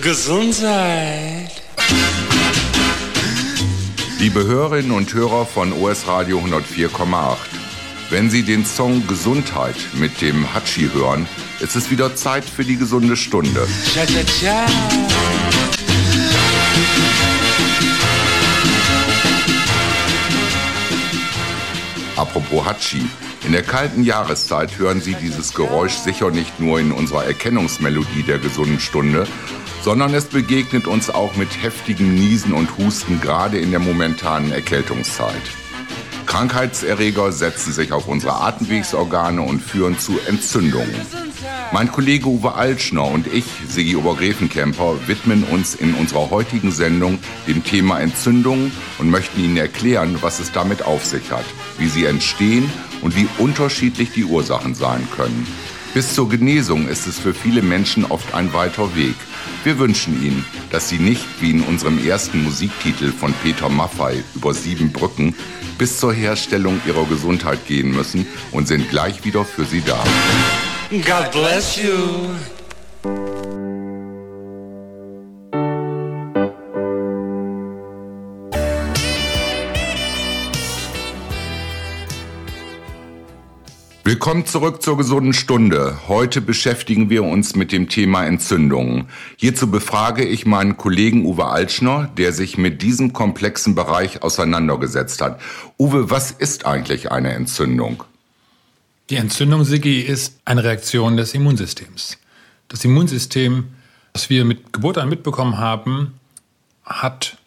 Gesundheit. Liebe Hörerinnen und Hörer von OS Radio 104,8. Wenn Sie den Song Gesundheit mit dem Hatschi hören, ist es wieder Zeit für die gesunde Stunde. Cha cha cha. Apropos Hatschi. In der kalten Jahreszeit hören Sie dieses Geräusch sicher nicht nur in unserer Erkennungsmelodie der gesunden Stunde, sondern es begegnet uns auch mit heftigen Niesen und Husten, gerade in der momentanen Erkältungszeit. Krankheitserreger setzen sich auf unsere Atemwegsorgane und führen zu Entzündungen. Mein Kollege Uwe Altschner und ich, Sigi Obergräfenkemper, widmen uns in unserer heutigen Sendung dem Thema Entzündungen und möchten Ihnen erklären, was es damit auf sich hat, wie sie entstehen und wie unterschiedlich die Ursachen sein können. Bis zur Genesung ist es für viele Menschen oft ein weiter Weg. Wir wünschen Ihnen, dass Sie nicht wie in unserem ersten Musiktitel von Peter Maffei über sieben Brücken bis zur Herstellung Ihrer Gesundheit gehen müssen und sind gleich wieder für Sie da. God bless you. Willkommen zurück zur gesunden Stunde. Heute beschäftigen wir uns mit dem Thema Entzündungen. Hierzu befrage ich meinen Kollegen Uwe Altschner, der sich mit diesem komplexen Bereich auseinandergesetzt hat. Uwe, was ist eigentlich eine Entzündung? Die Entzündung, Sigi, ist eine Reaktion des Immunsystems. Das Immunsystem, das wir mit Geburt an mitbekommen haben, hat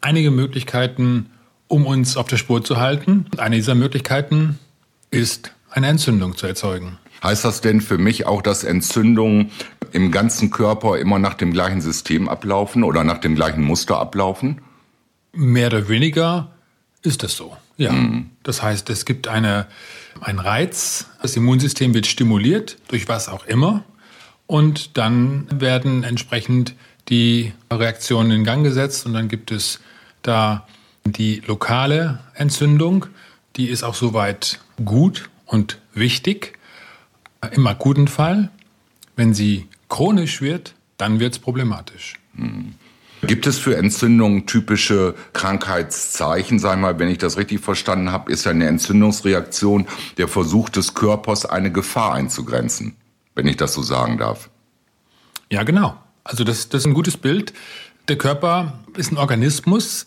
einige Möglichkeiten, um uns auf der Spur zu halten. Und eine dieser Möglichkeiten ist, eine Entzündung zu erzeugen. Heißt das denn für mich auch, dass Entzündungen im ganzen Körper immer nach dem gleichen System ablaufen oder nach dem gleichen Muster ablaufen? Mehr oder weniger ist es so. Ja. Mhm. Das heißt, es gibt eine, einen Reiz, das Immunsystem wird stimuliert, durch was auch immer, und dann werden entsprechend die Reaktionen in Gang gesetzt und dann gibt es da die lokale Entzündung, die ist auch soweit gut und wichtig. Im akuten Fall, wenn sie chronisch wird, dann wird es problematisch. Mhm. Gibt es für Entzündungen typische Krankheitszeichen? Sag mal, wenn ich das richtig verstanden habe, ist ja eine Entzündungsreaktion der Versuch des Körpers, eine Gefahr einzugrenzen, wenn ich das so sagen darf. Ja, genau. Also das, das ist ein gutes Bild. Der Körper ist ein Organismus,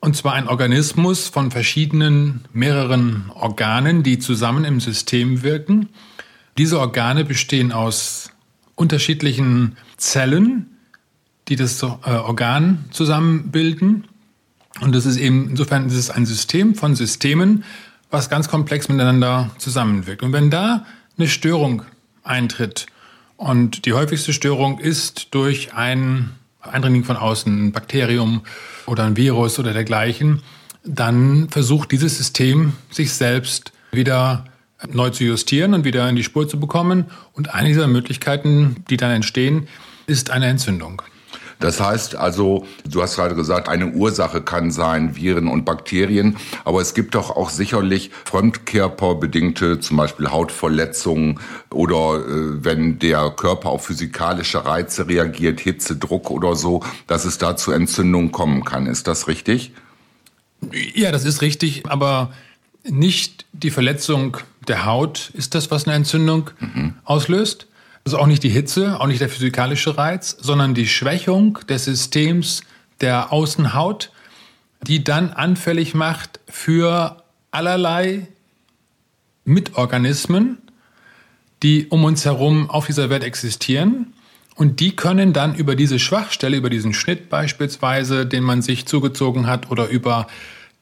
und zwar ein Organismus von verschiedenen, mehreren Organen, die zusammen im System wirken. Diese Organe bestehen aus unterschiedlichen Zellen, die das äh, Organ zusammenbilden. Und das ist eben, insofern ist es ein System von Systemen, was ganz komplex miteinander zusammenwirkt. Und wenn da eine Störung eintritt, und die häufigste Störung ist durch ein Eindringling von außen, ein Bakterium oder ein Virus oder dergleichen, dann versucht dieses System sich selbst wieder neu zu justieren und wieder in die Spur zu bekommen. Und eine dieser Möglichkeiten, die dann entstehen, ist eine Entzündung. Das heißt also, du hast gerade gesagt, eine Ursache kann sein Viren und Bakterien, aber es gibt doch auch sicherlich fremdkörperbedingte, zum Beispiel Hautverletzungen oder äh, wenn der Körper auf physikalische Reize reagiert, Hitze, Druck oder so, dass es da zu Entzündungen kommen kann. Ist das richtig? Ja, das ist richtig, aber nicht die Verletzung der Haut ist das, was eine Entzündung mhm. auslöst, also auch nicht die Hitze, auch nicht der physikalische Reiz, sondern die Schwächung des Systems der Außenhaut, die dann anfällig macht für allerlei Mitorganismen, die um uns herum auf dieser Welt existieren. Und die können dann über diese Schwachstelle, über diesen Schnitt beispielsweise, den man sich zugezogen hat, oder über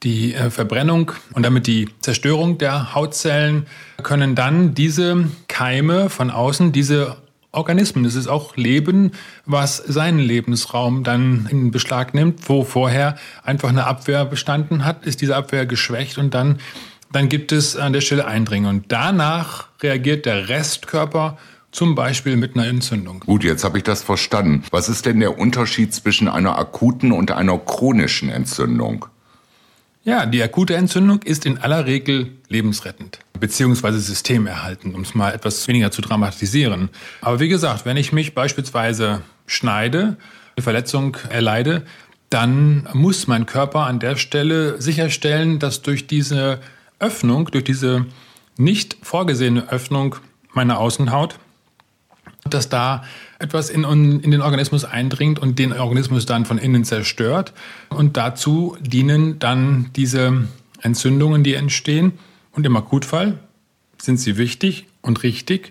die äh, Verbrennung und damit die Zerstörung der Hautzellen können dann diese Keime von außen, diese Organismen, das ist auch Leben, was seinen Lebensraum dann in Beschlag nimmt, wo vorher einfach eine Abwehr bestanden hat, ist diese Abwehr geschwächt und dann, dann gibt es an der Stelle Eindringen. Und danach reagiert der Restkörper zum Beispiel mit einer Entzündung. Gut, jetzt habe ich das verstanden. Was ist denn der Unterschied zwischen einer akuten und einer chronischen Entzündung? Ja, die akute Entzündung ist in aller Regel lebensrettend beziehungsweise systemerhaltend, um es mal etwas weniger zu dramatisieren. Aber wie gesagt, wenn ich mich beispielsweise schneide, eine Verletzung erleide, dann muss mein Körper an der Stelle sicherstellen, dass durch diese Öffnung, durch diese nicht vorgesehene Öffnung meiner Außenhaut, dass da etwas in, in, den Organismus eindringt und den Organismus dann von innen zerstört. Und dazu dienen dann diese Entzündungen, die entstehen. Und im Akutfall sind sie wichtig und richtig.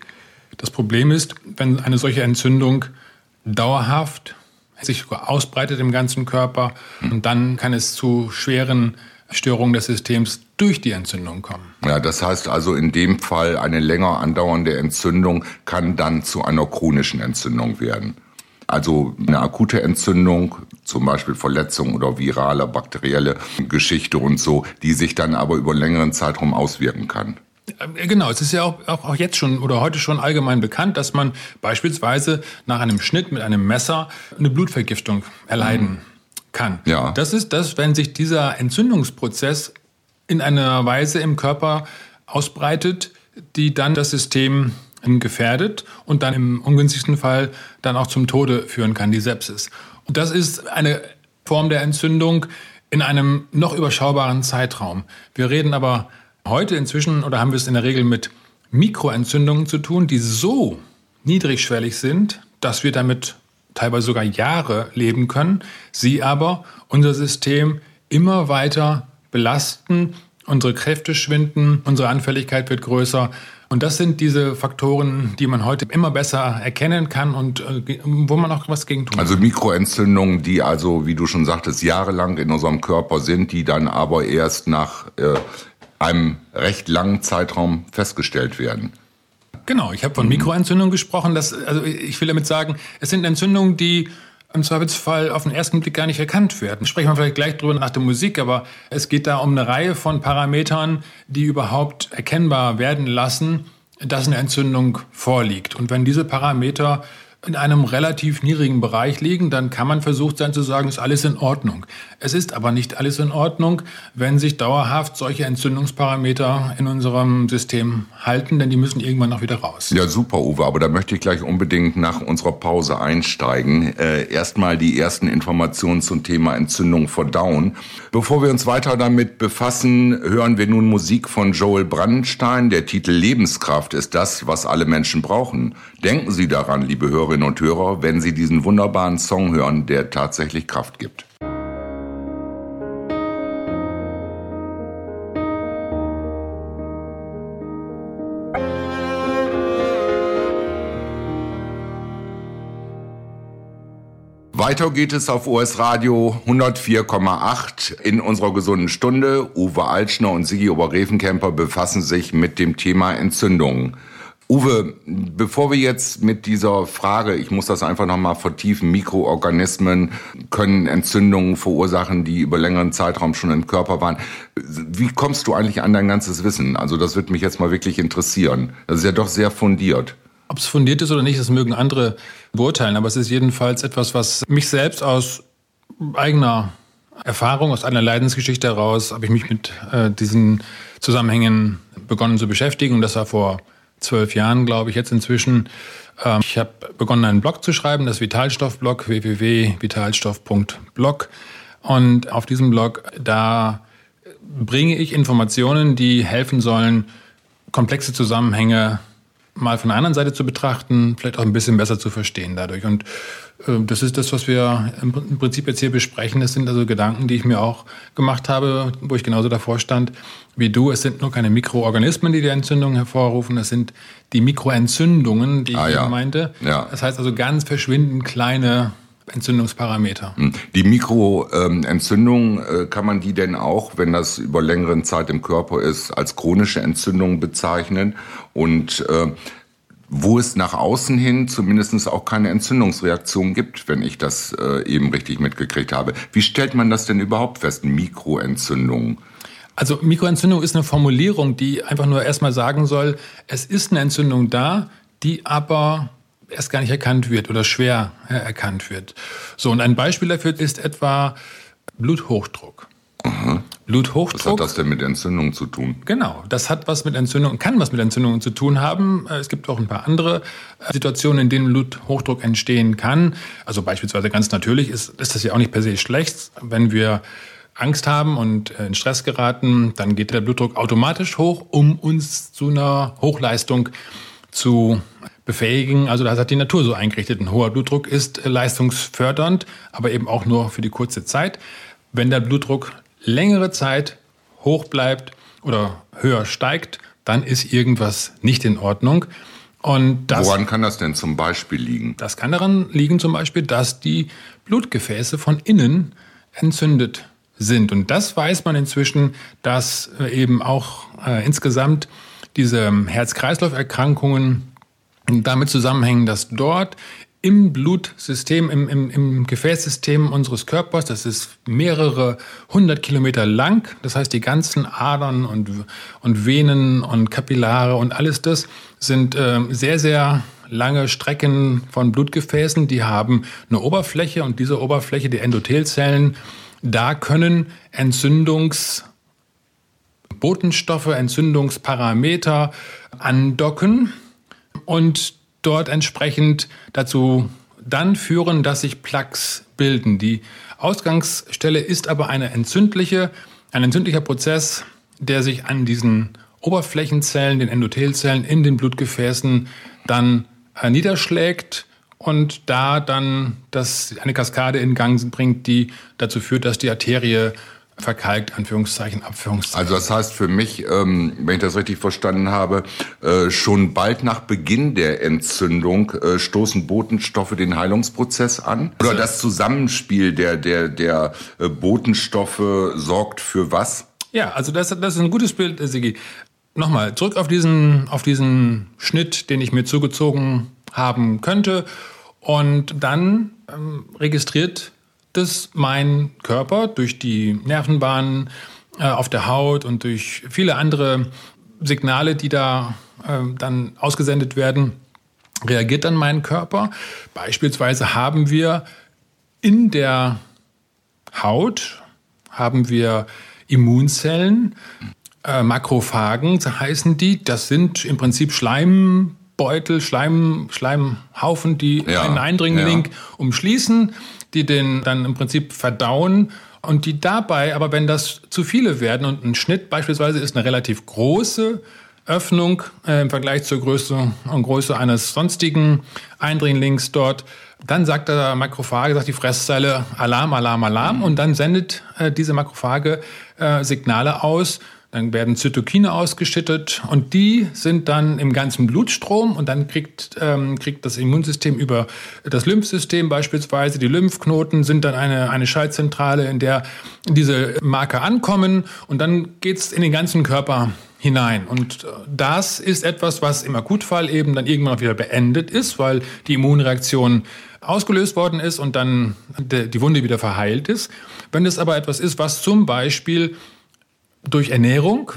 Das Problem ist, wenn eine solche Entzündung dauerhaft sich ausbreitet im ganzen Körper und dann kann es zu schweren Störungen des Systems durch die Entzündung kommen. Ja, das heißt also in dem Fall eine länger andauernde Entzündung kann dann zu einer chronischen Entzündung werden. Also eine akute Entzündung, zum Beispiel Verletzung oder virale, bakterielle Geschichte und so, die sich dann aber über einen längeren Zeitraum auswirken kann. Äh, genau, es ist ja auch, auch, auch jetzt schon oder heute schon allgemein bekannt, dass man beispielsweise nach einem Schnitt mit einem Messer eine Blutvergiftung erleiden mhm. kann. Ja. Das ist das, wenn sich dieser Entzündungsprozess in einer Weise im Körper ausbreitet, die dann das System gefährdet und dann im ungünstigsten Fall dann auch zum Tode führen kann, die Sepsis. Und das ist eine Form der Entzündung in einem noch überschaubaren Zeitraum. Wir reden aber heute inzwischen oder haben wir es in der Regel mit Mikroentzündungen zu tun, die so niedrigschwellig sind, dass wir damit teilweise sogar Jahre leben können, sie aber unser System immer weiter belasten, unsere Kräfte schwinden, unsere Anfälligkeit wird größer. Und das sind diese Faktoren, die man heute immer besser erkennen kann und äh, wo man auch was gegen tun Also Mikroentzündungen, die also, wie du schon sagtest, jahrelang in unserem Körper sind, die dann aber erst nach äh, einem recht langen Zeitraum festgestellt werden. Genau, ich habe von Mikroentzündungen gesprochen. Das, also ich will damit sagen, es sind Entzündungen, die im Zweifelsfall auf den ersten Blick gar nicht erkannt werden. Sprechen wir vielleicht gleich drüber nach der Musik, aber es geht da um eine Reihe von Parametern, die überhaupt erkennbar werden lassen, dass eine Entzündung vorliegt. Und wenn diese Parameter in einem relativ niedrigen Bereich liegen, dann kann man versucht sein zu sagen, ist alles in Ordnung. Es ist aber nicht alles in Ordnung, wenn sich dauerhaft solche Entzündungsparameter in unserem System halten, denn die müssen irgendwann auch wieder raus. Ja, super, Uwe, aber da möchte ich gleich unbedingt nach unserer Pause einsteigen. Äh, Erstmal die ersten Informationen zum Thema Entzündung verdauen. Bevor wir uns weiter damit befassen, hören wir nun Musik von Joel Brandenstein. Der Titel Lebenskraft ist das, was alle Menschen brauchen. Denken Sie daran, liebe Hörer, Hörerinnen und Hörer, wenn Sie diesen wunderbaren Song hören, der tatsächlich Kraft gibt. Weiter geht es auf OS Radio 104,8 in unserer gesunden Stunde. Uwe Altschner und Sigi Obergräfenkämper befassen sich mit dem Thema Entzündungen. Uwe, bevor wir jetzt mit dieser Frage, ich muss das einfach nochmal vertiefen, Mikroorganismen können Entzündungen verursachen, die über längeren Zeitraum schon im Körper waren. Wie kommst du eigentlich an dein ganzes Wissen? Also das würde mich jetzt mal wirklich interessieren. Das ist ja doch sehr fundiert. Ob es fundiert ist oder nicht, das mögen andere beurteilen, aber es ist jedenfalls etwas, was mich selbst aus eigener Erfahrung, aus einer Leidensgeschichte heraus, habe ich mich mit äh, diesen Zusammenhängen begonnen zu beschäftigen. Und das war vor zwölf Jahren, glaube ich, jetzt inzwischen. Ähm, ich habe begonnen, einen Blog zu schreiben, das Vitalstoff-Blog, www.vitalstoff.blog. Und auf diesem Blog, da bringe ich Informationen, die helfen sollen, komplexe Zusammenhänge mal von der anderen Seite zu betrachten, vielleicht auch ein bisschen besser zu verstehen dadurch. Und äh, das ist das, was wir im Prinzip jetzt hier besprechen. Das sind also Gedanken, die ich mir auch gemacht habe, wo ich genauso davor stand wie du. Es sind nur keine Mikroorganismen, die die Entzündung hervorrufen. Es sind die Mikroentzündungen, die ah, ich ja. meinte. Ja. Das heißt also ganz verschwindend kleine Entzündungsparameter. Hm. Die Mikroentzündung, äh, kann man die denn auch, wenn das über längeren Zeit im Körper ist, als chronische Entzündung bezeichnen? Und äh, wo es nach außen hin zumindest auch keine Entzündungsreaktion gibt, wenn ich das äh, eben richtig mitgekriegt habe. Wie stellt man das denn überhaupt fest, Mikroentzündung? Also Mikroentzündung ist eine Formulierung, die einfach nur erstmal sagen soll, es ist eine Entzündung da, die aber erst gar nicht erkannt wird oder schwer erkannt wird. So, und ein Beispiel dafür ist etwa Bluthochdruck. Mhm. Bluthochdruck. Was hat das denn mit Entzündung zu tun? Genau, das hat was mit Entzündung, kann was mit Entzündungen zu tun haben. Es gibt auch ein paar andere äh, Situationen, in denen Bluthochdruck entstehen kann. Also beispielsweise ganz natürlich ist, ist das ja auch nicht per se schlecht, wenn wir Angst haben und äh, in Stress geraten, dann geht der Blutdruck automatisch hoch, um uns zu einer Hochleistung zu befähigen. Also das hat die Natur so eingerichtet. Ein hoher Blutdruck ist leistungsfördernd, aber eben auch nur für die kurze Zeit. Wenn der Blutdruck längere Zeit hoch bleibt oder höher steigt, dann ist irgendwas nicht in Ordnung. Und das, Woran kann das denn zum Beispiel liegen? Das kann daran liegen zum Beispiel, dass die Blutgefäße von innen entzündet sind. Und das weiß man inzwischen, dass äh, eben auch äh, insgesamt diese Herz-Kreislauf-Erkrankungen damit zusammenhängen, dass dort im Blutsystem, im, im, im Gefäßsystem unseres Körpers, das ist mehrere hundert Kilometer lang, das heißt die ganzen Adern und, und Venen und Kapillare und alles das sind äh, sehr, sehr lange Strecken von Blutgefäßen, die haben eine Oberfläche und diese Oberfläche, die Endothelzellen, da können Entzündungsbotenstoffe, Entzündungsparameter andocken und dort entsprechend dazu dann führen, dass sich Plaques bilden. Die Ausgangsstelle ist aber eine entzündliche, ein entzündlicher Prozess, der sich an diesen Oberflächenzellen, den Endothelzellen in den Blutgefäßen dann äh, niederschlägt und da dann das eine Kaskade in Gang bringt, die dazu führt, dass die Arterie verkalkt, Anführungszeichen, Abführungszeichen. Also das heißt für mich, ähm, wenn ich das richtig verstanden habe, äh, schon bald nach Beginn der Entzündung äh, stoßen Botenstoffe den Heilungsprozess an? Oder also das Zusammenspiel der, der, der äh, Botenstoffe sorgt für was? Ja, also das, das ist ein gutes Bild, Sigi. Nochmal, zurück auf diesen, auf diesen Schnitt, den ich mir zugezogen haben könnte. Und dann ähm, registriert das mein Körper durch die Nervenbahnen äh, auf der Haut und durch viele andere Signale, die da äh, dann ausgesendet werden, reagiert dann mein Körper. Beispielsweise haben wir in der Haut haben wir Immunzellen, äh, Makrophagen heißen die. Das sind im Prinzip Schleimbeutel, Schleim, Schleimhaufen, die ja, einen Eindringling ja. umschließen die den dann im Prinzip verdauen und die dabei, aber wenn das zu viele werden und ein Schnitt beispielsweise ist eine relativ große Öffnung äh, im Vergleich zur Größe und Größe eines sonstigen Eindringlings dort, dann sagt der Makrophage, sagt die Fresszelle Alarm, Alarm, Alarm. Und dann sendet äh, diese Makrophage äh, Signale aus, dann werden Zytokine ausgeschüttet und die sind dann im ganzen Blutstrom und dann kriegt, ähm, kriegt das Immunsystem über das Lymphsystem beispielsweise, die Lymphknoten sind dann eine, eine Schaltzentrale, in der diese Marker ankommen und dann geht's in den ganzen Körper hinein. Und äh, das ist etwas, was im Akutfall eben dann irgendwann auch wieder beendet ist, weil die Immunreaktion ausgelöst worden ist und dann die Wunde wieder verheilt ist. Wenn es aber etwas ist, was zum Beispiel durch Ernährung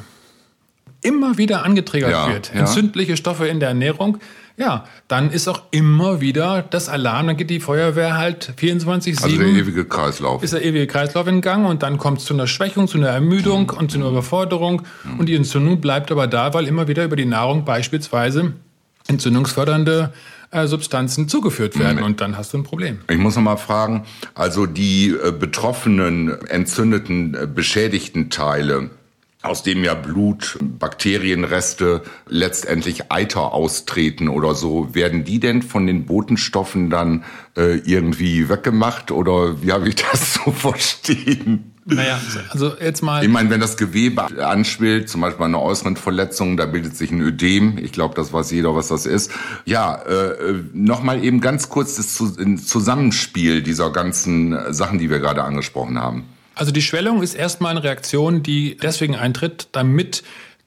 immer wieder angetriggert ja, wird, ja. entzündliche Stoffe in der Ernährung, ja, dann ist auch immer wieder das Alarm, dann geht die Feuerwehr halt 24-7. Also der ewige Kreislauf. Ist der ewige Kreislauf in Gang und dann kommt es zu einer Schwächung, zu einer Ermüdung mhm. und zu einer Überforderung. Mhm. Und die Entzündung bleibt aber da, weil immer wieder über die Nahrung beispielsweise entzündungsfördernde äh, Substanzen zugeführt werden mhm. und dann hast du ein Problem. Ich muss noch mal fragen, also die äh, betroffenen, entzündeten, äh, beschädigten Teile, aus dem ja Blut, Bakterienreste, letztendlich Eiter austreten oder so, werden die denn von den Botenstoffen dann äh, irgendwie weggemacht oder wie habe ich das so verstehen? Naja, also jetzt mal. Ich meine, wenn das Gewebe anschwillt, zum Beispiel eine äußeren Verletzung, da bildet sich ein Ödem. Ich glaube, das weiß jeder, was das ist. Ja, äh, nochmal eben ganz kurz das Zusammenspiel dieser ganzen Sachen, die wir gerade angesprochen haben. Also die Schwellung ist erstmal eine Reaktion, die deswegen eintritt, damit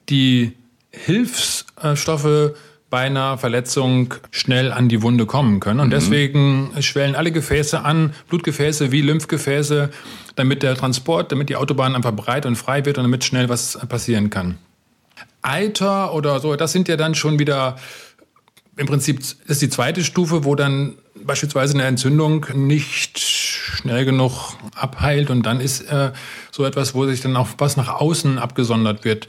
die Hilfsstoffe bei einer Verletzung schnell an die Wunde kommen können. Und mhm. deswegen schwellen alle Gefäße an, Blutgefäße wie Lymphgefäße, damit der Transport, damit die Autobahn einfach breit und frei wird und damit schnell was passieren kann. Eiter oder so, das sind ja dann schon wieder, im Prinzip ist die zweite Stufe, wo dann beispielsweise eine Entzündung nicht schnell genug abheilt und dann ist äh, so etwas, wo sich dann auch was nach außen abgesondert wird.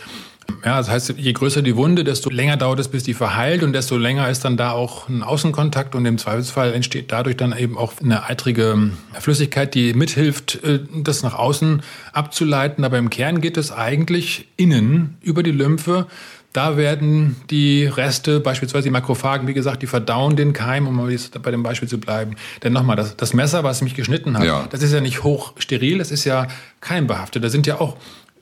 Ja, das heißt, je größer die Wunde, desto länger dauert es, bis die verheilt und desto länger ist dann da auch ein Außenkontakt und im Zweifelsfall entsteht dadurch dann eben auch eine eitrige Flüssigkeit, die mithilft, äh, das nach außen abzuleiten. Aber im Kern geht es eigentlich innen über die Lymphe. Da werden die Reste, beispielsweise die Makrophagen, wie gesagt, die verdauen den Keim, um bei dem Beispiel zu bleiben. Denn nochmal, das, das Messer, was mich geschnitten hat, ja. das ist ja nicht hochsteril, das ist ja keimbehaftet. Da sind ja auch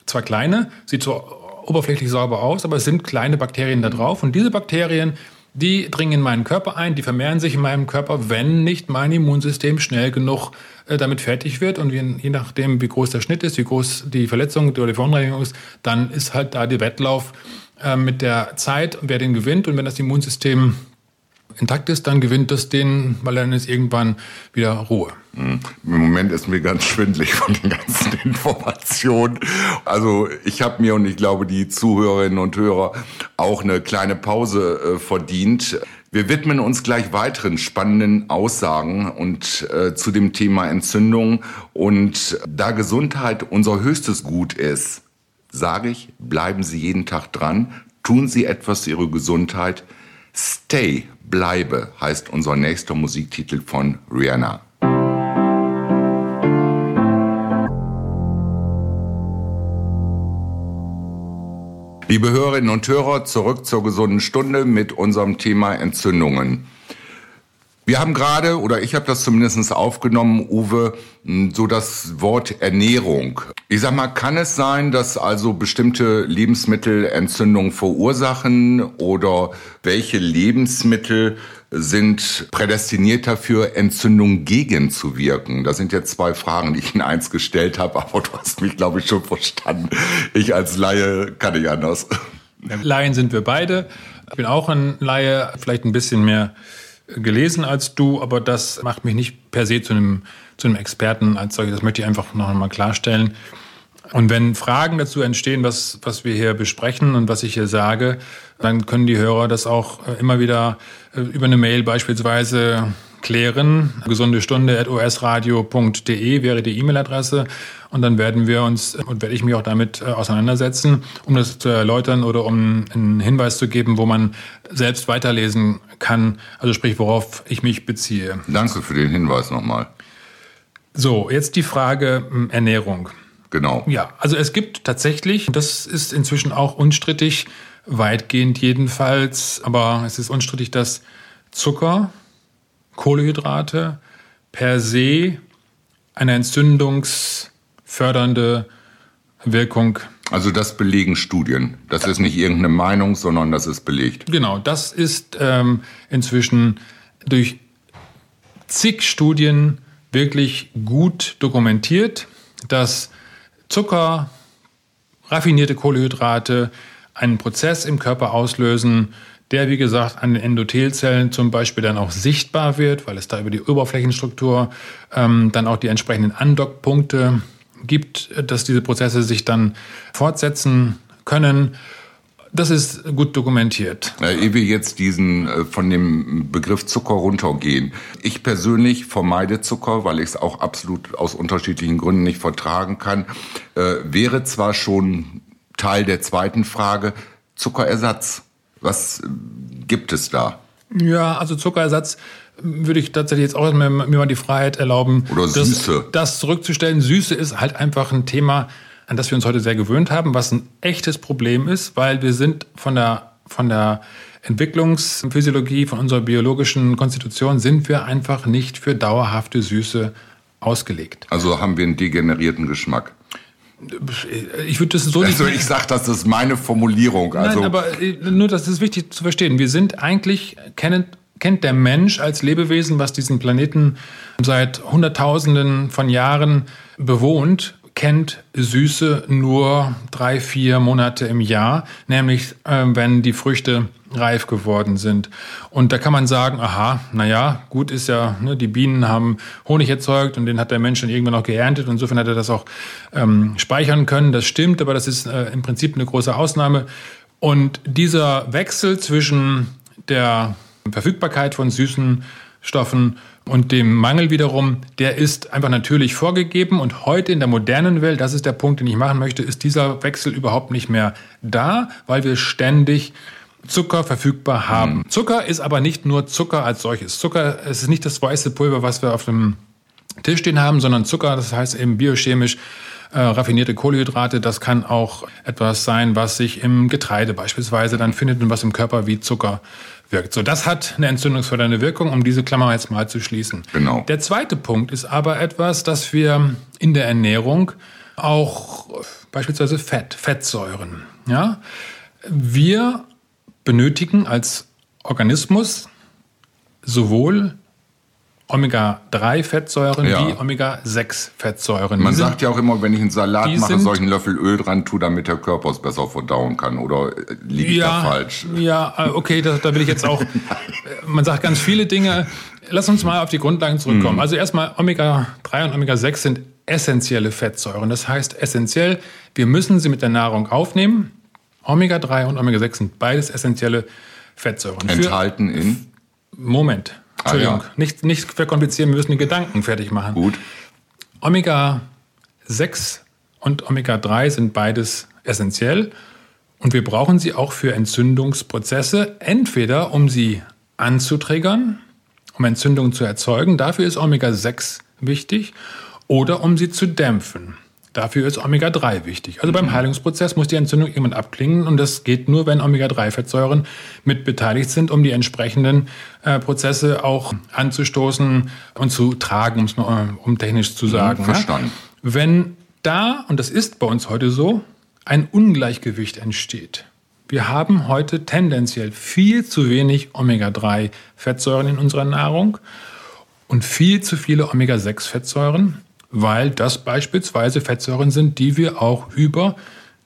zwar kleine, sieht so oberflächlich sauber aus, aber es sind kleine Bakterien da drauf. Und diese Bakterien, die dringen in meinen Körper ein, die vermehren sich in meinem Körper, wenn nicht mein Immunsystem schnell genug äh, damit fertig wird. Und je, je, nachdem, wie groß der Schnitt ist, wie groß die Verletzung oder die Verunreinigung ist, dann ist halt da der Wettlauf äh, mit der Zeit, wer den gewinnt. Und wenn das Immunsystem intakt ist, dann gewinnt das den, weil dann ist irgendwann wieder Ruhe. Hm. Im Moment ist mir ganz schwindlig von den ganzen Informationen. Also ich habe mir und ich glaube die Zuhörerinnen und Hörer auch eine kleine Pause äh, verdient. Wir widmen uns gleich weiteren spannenden Aussagen und äh, zu dem Thema Entzündung. Und da Gesundheit unser höchstes Gut ist, sage ich, bleiben Sie jeden Tag dran, tun Sie etwas für Ihre Gesundheit. Stay, bleibe, heißt unser nächster Musiktitel von Rihanna. Liebe Hörerinnen und Hörer, zurück zur gesunden Stunde mit unserem Thema Entzündungen. Wir haben gerade, oder ich habe das zumindest aufgenommen, Uwe, so das Wort Ernährung. Ich sag mal, kann es sein, dass also bestimmte Lebensmittel Entzündungen verursachen oder welche Lebensmittel sind prädestiniert dafür, Entzündung gegenzuwirken? Das sind jetzt zwei Fragen, die ich in eins gestellt habe, aber du hast mich, glaube ich, schon verstanden. Ich als Laie kann nicht anders. Laien sind wir beide. Ich bin auch ein Laie, vielleicht ein bisschen mehr gelesen als du, aber das macht mich nicht per se zu einem, zu einem Experten als solches. Das möchte ich einfach noch einmal klarstellen. Und wenn Fragen dazu entstehen, was, was wir hier besprechen und was ich hier sage, dann können die Hörer das auch äh, immer wieder äh, über eine Mail beispielsweise klären. Gesunde Stunde at osradio.de wäre die E-Mail-Adresse. Und dann werden wir uns und werde ich mich auch damit äh, auseinandersetzen, um das zu erläutern oder um einen Hinweis zu geben, wo man selbst weiterlesen kann, also sprich, worauf ich mich beziehe. Danke für den Hinweis nochmal. So, jetzt die Frage hm, Ernährung. Genau. Ja, also es gibt tatsächlich, das ist inzwischen auch unstrittig, weitgehend jedenfalls, aber es ist unstrittig, dass Zucker, Kohlenhydrate per se eine entzündungsfördernde Wirkung. Also das belegen Studien. Das ja. ist nicht irgendeine Meinung, sondern das ist belegt. Genau, das ist ähm, inzwischen durch zig Studien wirklich gut dokumentiert, dass Zucker, raffinierte Kohlenhydrate einen Prozess im Körper auslösen, der, wie gesagt, an den Endothelzellen zum Beispiel dann auch sichtbar wird, weil es da über die Oberflächenstruktur ähm, dann auch die entsprechenden Andockpunkte gibt, dass diese Prozesse sich dann fortsetzen können. Das ist gut dokumentiert. Ehe wir jetzt diesen äh, von dem Begriff Zucker runtergehen. Ich persönlich vermeide Zucker, weil ich es auch absolut aus unterschiedlichen Gründen nicht vertragen kann. Äh, wäre zwar schon Teil der zweiten Frage Zuckerersatz. Was gibt es da? Ja, also Zuckerersatz würde ich tatsächlich jetzt auch mir, mir mal die Freiheit erlauben, Oder Süße. Das, das zurückzustellen. Süße ist halt einfach ein Thema, an das wir uns heute sehr gewöhnt haben, was ein echtes Problem ist, weil wir sind von der, von der Entwicklungsphysiologie, von unserer biologischen Konstitution, sind wir einfach nicht für dauerhafte Süße ausgelegt. Also haben wir einen degenerierten Geschmack. Ich würde das so nicht. Also ich sage, das ist meine Formulierung. Also Nein, aber äh, nur, das ist wichtig zu verstehen. Wir sind eigentlich kennen, kennt der Mensch als Lebewesen, was diesen Planeten seit Hunderttausenden von Jahren bewohnt, kennt Süße nur drei, vier Monate im Jahr, nämlich äh, wenn die Früchte reif geworden sind. Und da kann man sagen, aha, naja, gut ist ja, ne, die Bienen haben Honig erzeugt und den hat der Mensch dann irgendwann auch geerntet. Insofern hat er das auch ähm, speichern können. Das stimmt, aber das ist äh, im Prinzip eine große Ausnahme. Und dieser Wechsel zwischen der Verfügbarkeit von süßen Stoffen und dem Mangel wiederum, der ist einfach natürlich vorgegeben und heute in der modernen Welt, das ist der Punkt, den ich machen möchte, ist dieser Wechsel überhaupt nicht mehr da, weil wir ständig Zucker verfügbar haben. Mhm. Zucker ist aber nicht nur Zucker als solches. Zucker es ist nicht das weiße Pulver, was wir auf dem Tisch stehen haben, sondern Zucker, das heißt eben biochemisch äh, raffinierte Kohlenhydrate. Das kann auch etwas sein, was sich im Getreide beispielsweise dann findet und was im Körper wie Zucker wirkt. So, das hat eine entzündungsfördernde Wirkung, um diese Klammer jetzt mal zu schließen. Genau. Der zweite Punkt ist aber etwas, dass wir in der Ernährung auch beispielsweise Fett, Fettsäuren, ja, wir benötigen als Organismus sowohl Omega-3-Fettsäuren Ja. wie Omega-6-Fettsäuren. Man sind- sagt ja auch immer, wenn ich einen Salat mache, sind- soll ich einen Löffel Öl dran tun, damit der Körper es besser verdauen kann. Oder äh, liege ich da falsch? Ja, äh, okay, da, da will ich jetzt auch. äh, Man sagt ganz viele Dinge. Lass uns mal auf die Grundlagen Mhm. zurückkommen. Also erstmal Omega-3 und Omega-6 sind essentielle Fettsäuren. Das heißt essentiell, wir müssen sie mit der Nahrung aufnehmen. Omega-3 und Omega-6 sind beides essentielle Fettsäuren. Für, Enthalten in? Moment, Entschuldigung, Ah, ja. nicht, nicht verkomplizieren, wir müssen die Gedanken fertig machen. Gut. Omega-6 und Omega-3 sind beides essentiell und wir brauchen sie auch für Entzündungsprozesse, entweder um sie anzutriggern, um Entzündungen zu erzeugen, dafür ist Omega-6 wichtig, oder um sie zu dämpfen. Dafür ist Omega-3 wichtig. Also beim Heilungsprozess muss die Entzündung irgendwann abklingen und das geht nur, wenn Omega-3-Fettsäuren mit beteiligt sind, um die entsprechenden äh, Prozesse auch anzustoßen und zu tragen, um's mal, äh, um technisch zu sagen. ja? verstanden. Wenn da, und das ist bei uns heute so, ein Ungleichgewicht entsteht. Wir haben heute tendenziell viel zu wenig Omega-3-Fettsäuren in unserer Nahrung und viel zu viele Omega-6-Fettsäuren, weil das beispielsweise Fettsäuren sind, die wir auch über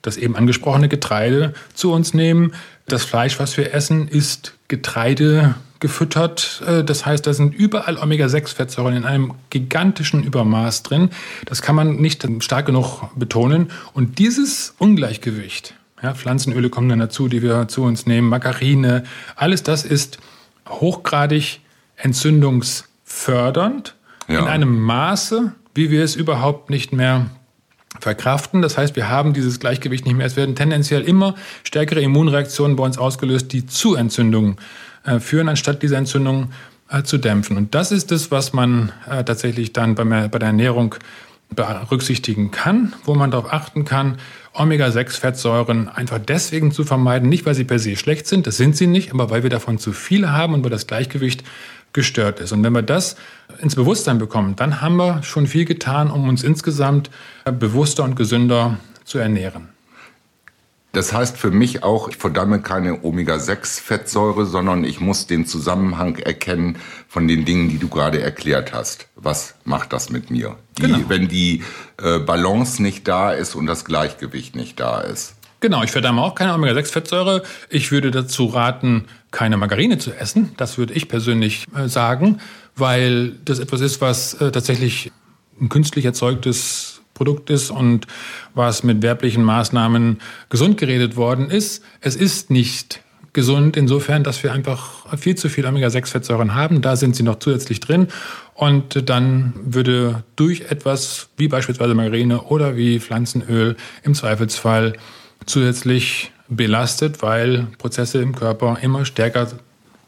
das eben angesprochene Getreide zu uns nehmen. Das Fleisch, was wir essen, ist Getreide gefüttert. Äh, Das heißt, da sind überall Omega-6-Fettsäuren in einem gigantischen Übermaß drin. Das kann man nicht stark genug betonen. Und dieses Ungleichgewicht, ja, Pflanzenöle kommen dann dazu, die wir zu uns nehmen, Margarine, alles das ist hochgradig entzündungsfördernd Ja. in einem Maße, wie wir es überhaupt nicht mehr verkraften. Das heißt, wir haben dieses Gleichgewicht nicht mehr. Es werden tendenziell immer stärkere Immunreaktionen bei uns ausgelöst, die zu Entzündungen äh, führen, anstatt diese Entzündungen äh, zu dämpfen. Und das ist es, was man äh, tatsächlich dann bei, bei der Ernährung berücksichtigen kann, wo man darauf achten kann, Omega-6-Fettsäuren einfach deswegen zu vermeiden, nicht weil sie per se schlecht sind, das sind sie nicht, aber weil wir davon zu viele haben und weil das Gleichgewicht gestört ist. Und wenn wir das ins Bewusstsein bekommen, dann haben wir schon viel getan, um uns insgesamt äh, bewusster und gesünder zu ernähren. Das heißt für mich auch, ich verdamme keine Omega-6-Fettsäure, sondern ich muss den Zusammenhang erkennen von den Dingen, die du gerade erklärt hast. Was macht das mit mir? Die, Genau. Wenn die äh, Balance nicht da ist und das Gleichgewicht nicht da ist. Genau, ich verdamme auch keine Omega-6-Fettsäure. Ich würde dazu raten, keine Margarine zu essen. Das würde ich persönlich äh, sagen, weil das etwas ist, was äh, tatsächlich ein künstlich erzeugtes Produkt ist und was mit werblichen Maßnahmen gesund geredet worden ist. Es ist nicht gesund insofern, dass wir einfach viel zu viel Omega-6-Fettsäuren haben. Da sind sie noch zusätzlich drin. Und dann würde durch etwas wie beispielsweise Margarine oder wie Pflanzenöl im Zweifelsfall zusätzlich belastet, weil Prozesse im Körper immer stärker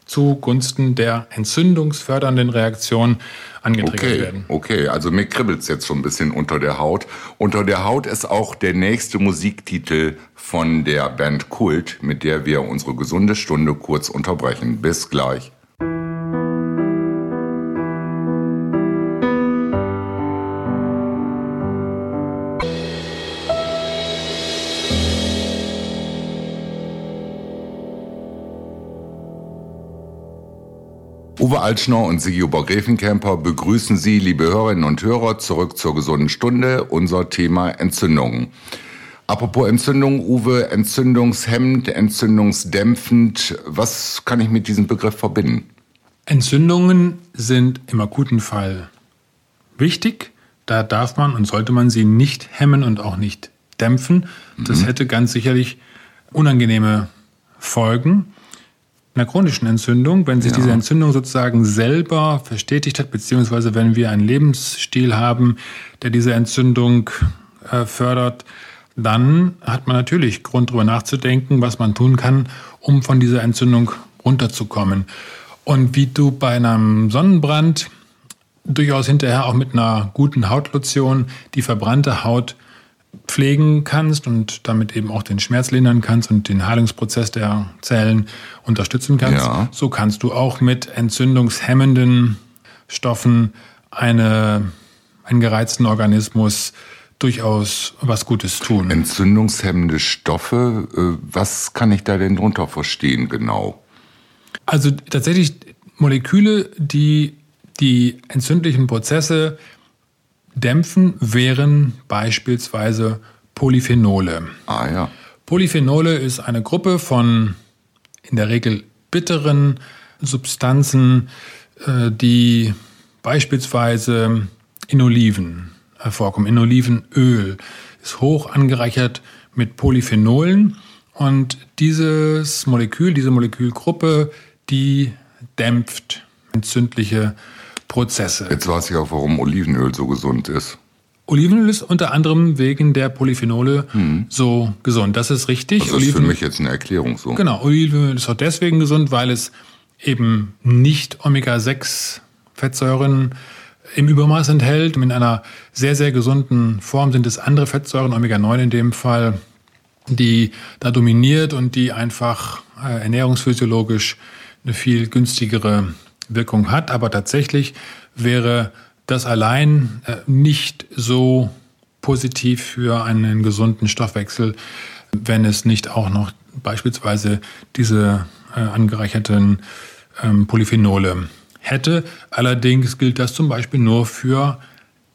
zugunsten der entzündungsfördernden Reaktion angetriggert Okay, werden. okay, also mir kribbelt's jetzt schon ein bisschen unter der Haut. Unter der Haut ist auch der nächste Musiktitel von der Band Kult, mit der wir unsere gesunde Stunde kurz unterbrechen. Bis gleich. Uwe Altschner und Sigi Obergräfenkämper begrüßen Sie, liebe Hörerinnen und Hörer, zurück zur gesunden Stunde. Unser Thema Entzündungen. Apropos Entzündung, Uwe, entzündungshemmend, entzündungsdämpfend. Was kann ich mit diesem Begriff verbinden? Entzündungen sind im akuten Fall wichtig. Da darf man und sollte man sie nicht hemmen und auch nicht dämpfen. Das hätte ganz sicherlich unangenehme Folgen. Einer chronischen Entzündung, wenn sich Ja. diese Entzündung sozusagen selber verstetigt hat, beziehungsweise wenn wir einen Lebensstil haben, der diese Entzündung äh, fördert, dann hat man natürlich Grund darüber nachzudenken, was man tun kann, um von dieser Entzündung runterzukommen. Und wie du bei einem Sonnenbrand durchaus hinterher auch mit einer guten Hautlotion die verbrannte Haut pflegen kannst und damit eben auch den Schmerz lindern kannst und den Heilungsprozess der Zellen unterstützen kannst, Ja. so kannst du auch mit entzündungshemmenden Stoffen eine, einen gereizten Organismus durchaus was Gutes tun. Entzündungshemmende Stoffe, äh, was kann ich da denn drunter verstehen genau? Also tatsächlich Moleküle, die die entzündlichen Prozesse dämpfen, wären beispielsweise Polyphenole. Ah ja. Polyphenole ist eine Gruppe von in der Regel bitteren Substanzen, äh, die beispielsweise in Oliven äh, vorkommen. In Olivenöl ist hoch angereichert mit Polyphenolen und dieses Molekül, diese Molekülgruppe, die dämpft entzündliche Prozesse. Jetzt weiß ich auch, warum Olivenöl so gesund ist. Olivenöl ist unter anderem wegen der Polyphenole so gesund. Das ist richtig. Das ist für mich jetzt eine Erklärung so. Genau, Olivenöl ist auch deswegen gesund, weil es eben nicht Omega-6-Fettsäuren im Übermaß enthält. In einer sehr, sehr gesunden Form sind es andere Fettsäuren, Omega-9 in dem Fall, die da dominiert und die einfach äh, ernährungsphysiologisch eine viel günstigere Wirkung hat. Aber tatsächlich wäre das allein äh, nicht so positiv für einen gesunden Stoffwechsel, wenn es nicht auch noch beispielsweise diese äh, angereicherten ähm, Polyphenole hätte. Allerdings gilt das zum Beispiel nur für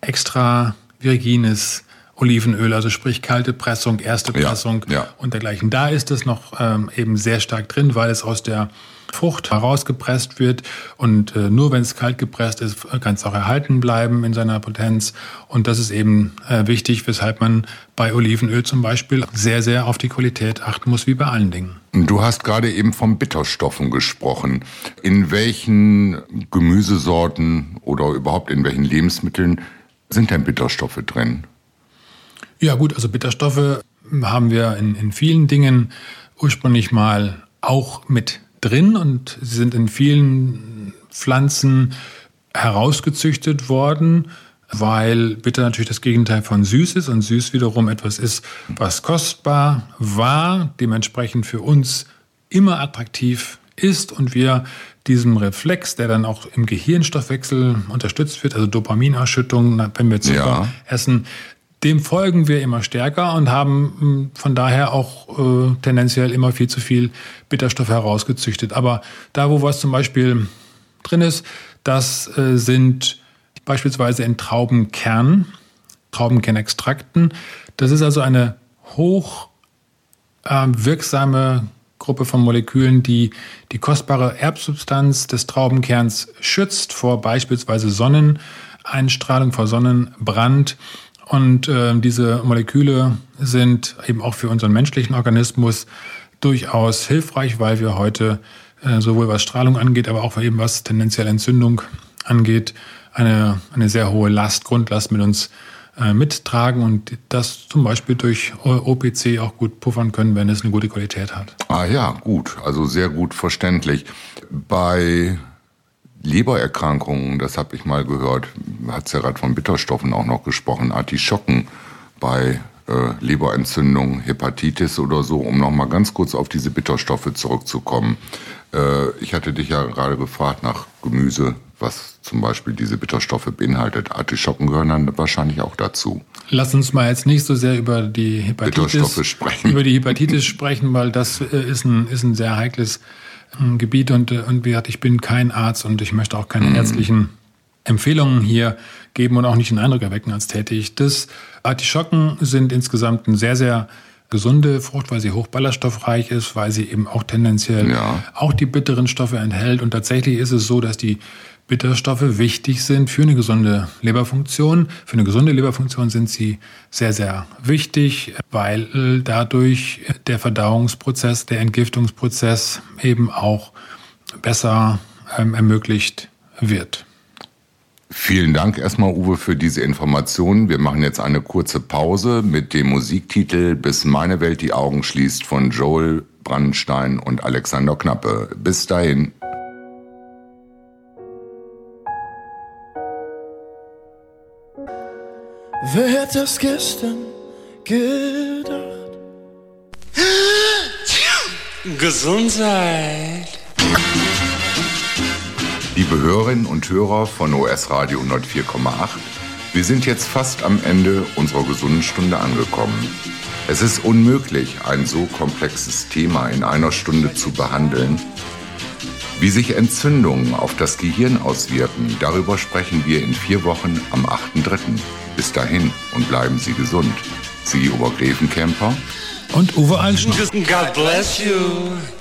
extra virgines Olivenöl, also sprich kalte Pressung, erste Ja, Pressung ja. und dergleichen. Da ist es noch ähm, eben sehr stark drin, weil es aus der Frucht herausgepresst wird und äh, nur wenn es kalt gepresst ist, kann es auch erhalten bleiben in seiner Potenz. Und das ist eben äh, wichtig, weshalb man bei Olivenöl zum Beispiel sehr, sehr auf die Qualität achten muss, wie bei allen Dingen. Du hast gerade eben von Bitterstoffen gesprochen. In welchen Gemüsesorten oder überhaupt in welchen Lebensmitteln sind denn Bitterstoffe drin? Ja gut, also Bitterstoffe haben wir in, in vielen Dingen ursprünglich mal auch mit drin und sie sind in vielen Pflanzen herausgezüchtet worden, weil bitter natürlich das Gegenteil von süß ist und süß wiederum etwas ist, was kostbar war, dementsprechend für uns immer attraktiv ist und wir diesem Reflex, der dann auch im Gehirnstoffwechsel unterstützt wird, also Dopaminausschüttung, wenn wir Zucker Ja. essen, dem folgen wir immer stärker und haben mh, von daher auch äh, tendenziell immer viel zu viel Bitterstoff herausgezüchtet. Aber da, wo was zum Beispiel drin ist, das äh, sind beispielsweise in Traubenkern, Traubenkernextrakten. Das ist also eine hoch äh, wirksame Gruppe von Molekülen, die die kostbare Erbsubstanz des Traubenkerns schützt vor beispielsweise Sonneneinstrahlung, vor Sonnenbrand. Und äh, diese Moleküle sind eben auch für unseren menschlichen Organismus durchaus hilfreich, weil wir heute äh, sowohl was Strahlung angeht, aber auch eben was tendenziell Entzündung angeht, eine, eine sehr hohe Last, Grundlast mit uns äh, mittragen und das zum Beispiel durch OPC auch gut puffern können, wenn es eine gute Qualität hat. Ah ja, gut, also sehr gut verständlich. Bei Lebererkrankungen, das habe ich mal gehört, hat ja gerade von Bitterstoffen auch noch gesprochen, Artischocken bei äh, Leberentzündung, Hepatitis oder so, um noch mal ganz kurz auf diese Bitterstoffe zurückzukommen. Äh, ich hatte dich ja gerade gefragt nach Gemüse, was zum Beispiel diese Bitterstoffe beinhaltet. Artischocken gehören dann wahrscheinlich auch dazu. Lass uns mal jetzt nicht so sehr über die Hepatitis sprechen. über die Hepatitis sprechen, weil das äh, ist ein, ist ein sehr heikles äh, Gebiet und, äh, und wie gesagt, ich bin kein Arzt und ich möchte auch keine ärztlichen Empfehlungen hier geben und auch nicht den Eindruck erwecken als tätig. Das Artischocken sind insgesamt eine sehr, sehr gesunde Frucht, weil sie hochballaststoffreich ist, weil sie eben auch tendenziell Ja. auch die bitteren Stoffe enthält. Und tatsächlich ist es so, dass die Bitterstoffe wichtig sind für eine gesunde Leberfunktion. Für eine gesunde Leberfunktion sind sie sehr, sehr wichtig, weil dadurch der Verdauungsprozess, der Entgiftungsprozess eben auch besser ähm, ermöglicht wird. Vielen Dank erstmal, Uwe, für diese Informationen. Wir machen jetzt eine kurze Pause mit dem Musiktitel Bis meine Welt die Augen schließt von Joel Brandstein und Alexander Knappe. Bis dahin. Wer hätte es gestern gedacht? Gesundheit. Liebe Hörerinnen und Hörer von OS Radio 104,8, wir sind jetzt fast am Ende unserer gesunden Stunde angekommen. Es ist unmöglich, ein so komplexes Thema in einer Stunde zu behandeln. Wie sich Entzündungen auf das Gehirn auswirken, darüber sprechen wir in vier Wochen am 8.3. Bis dahin und bleiben Sie gesund. Sie Obergräfenkämper und Uwe Alschner. God bless you.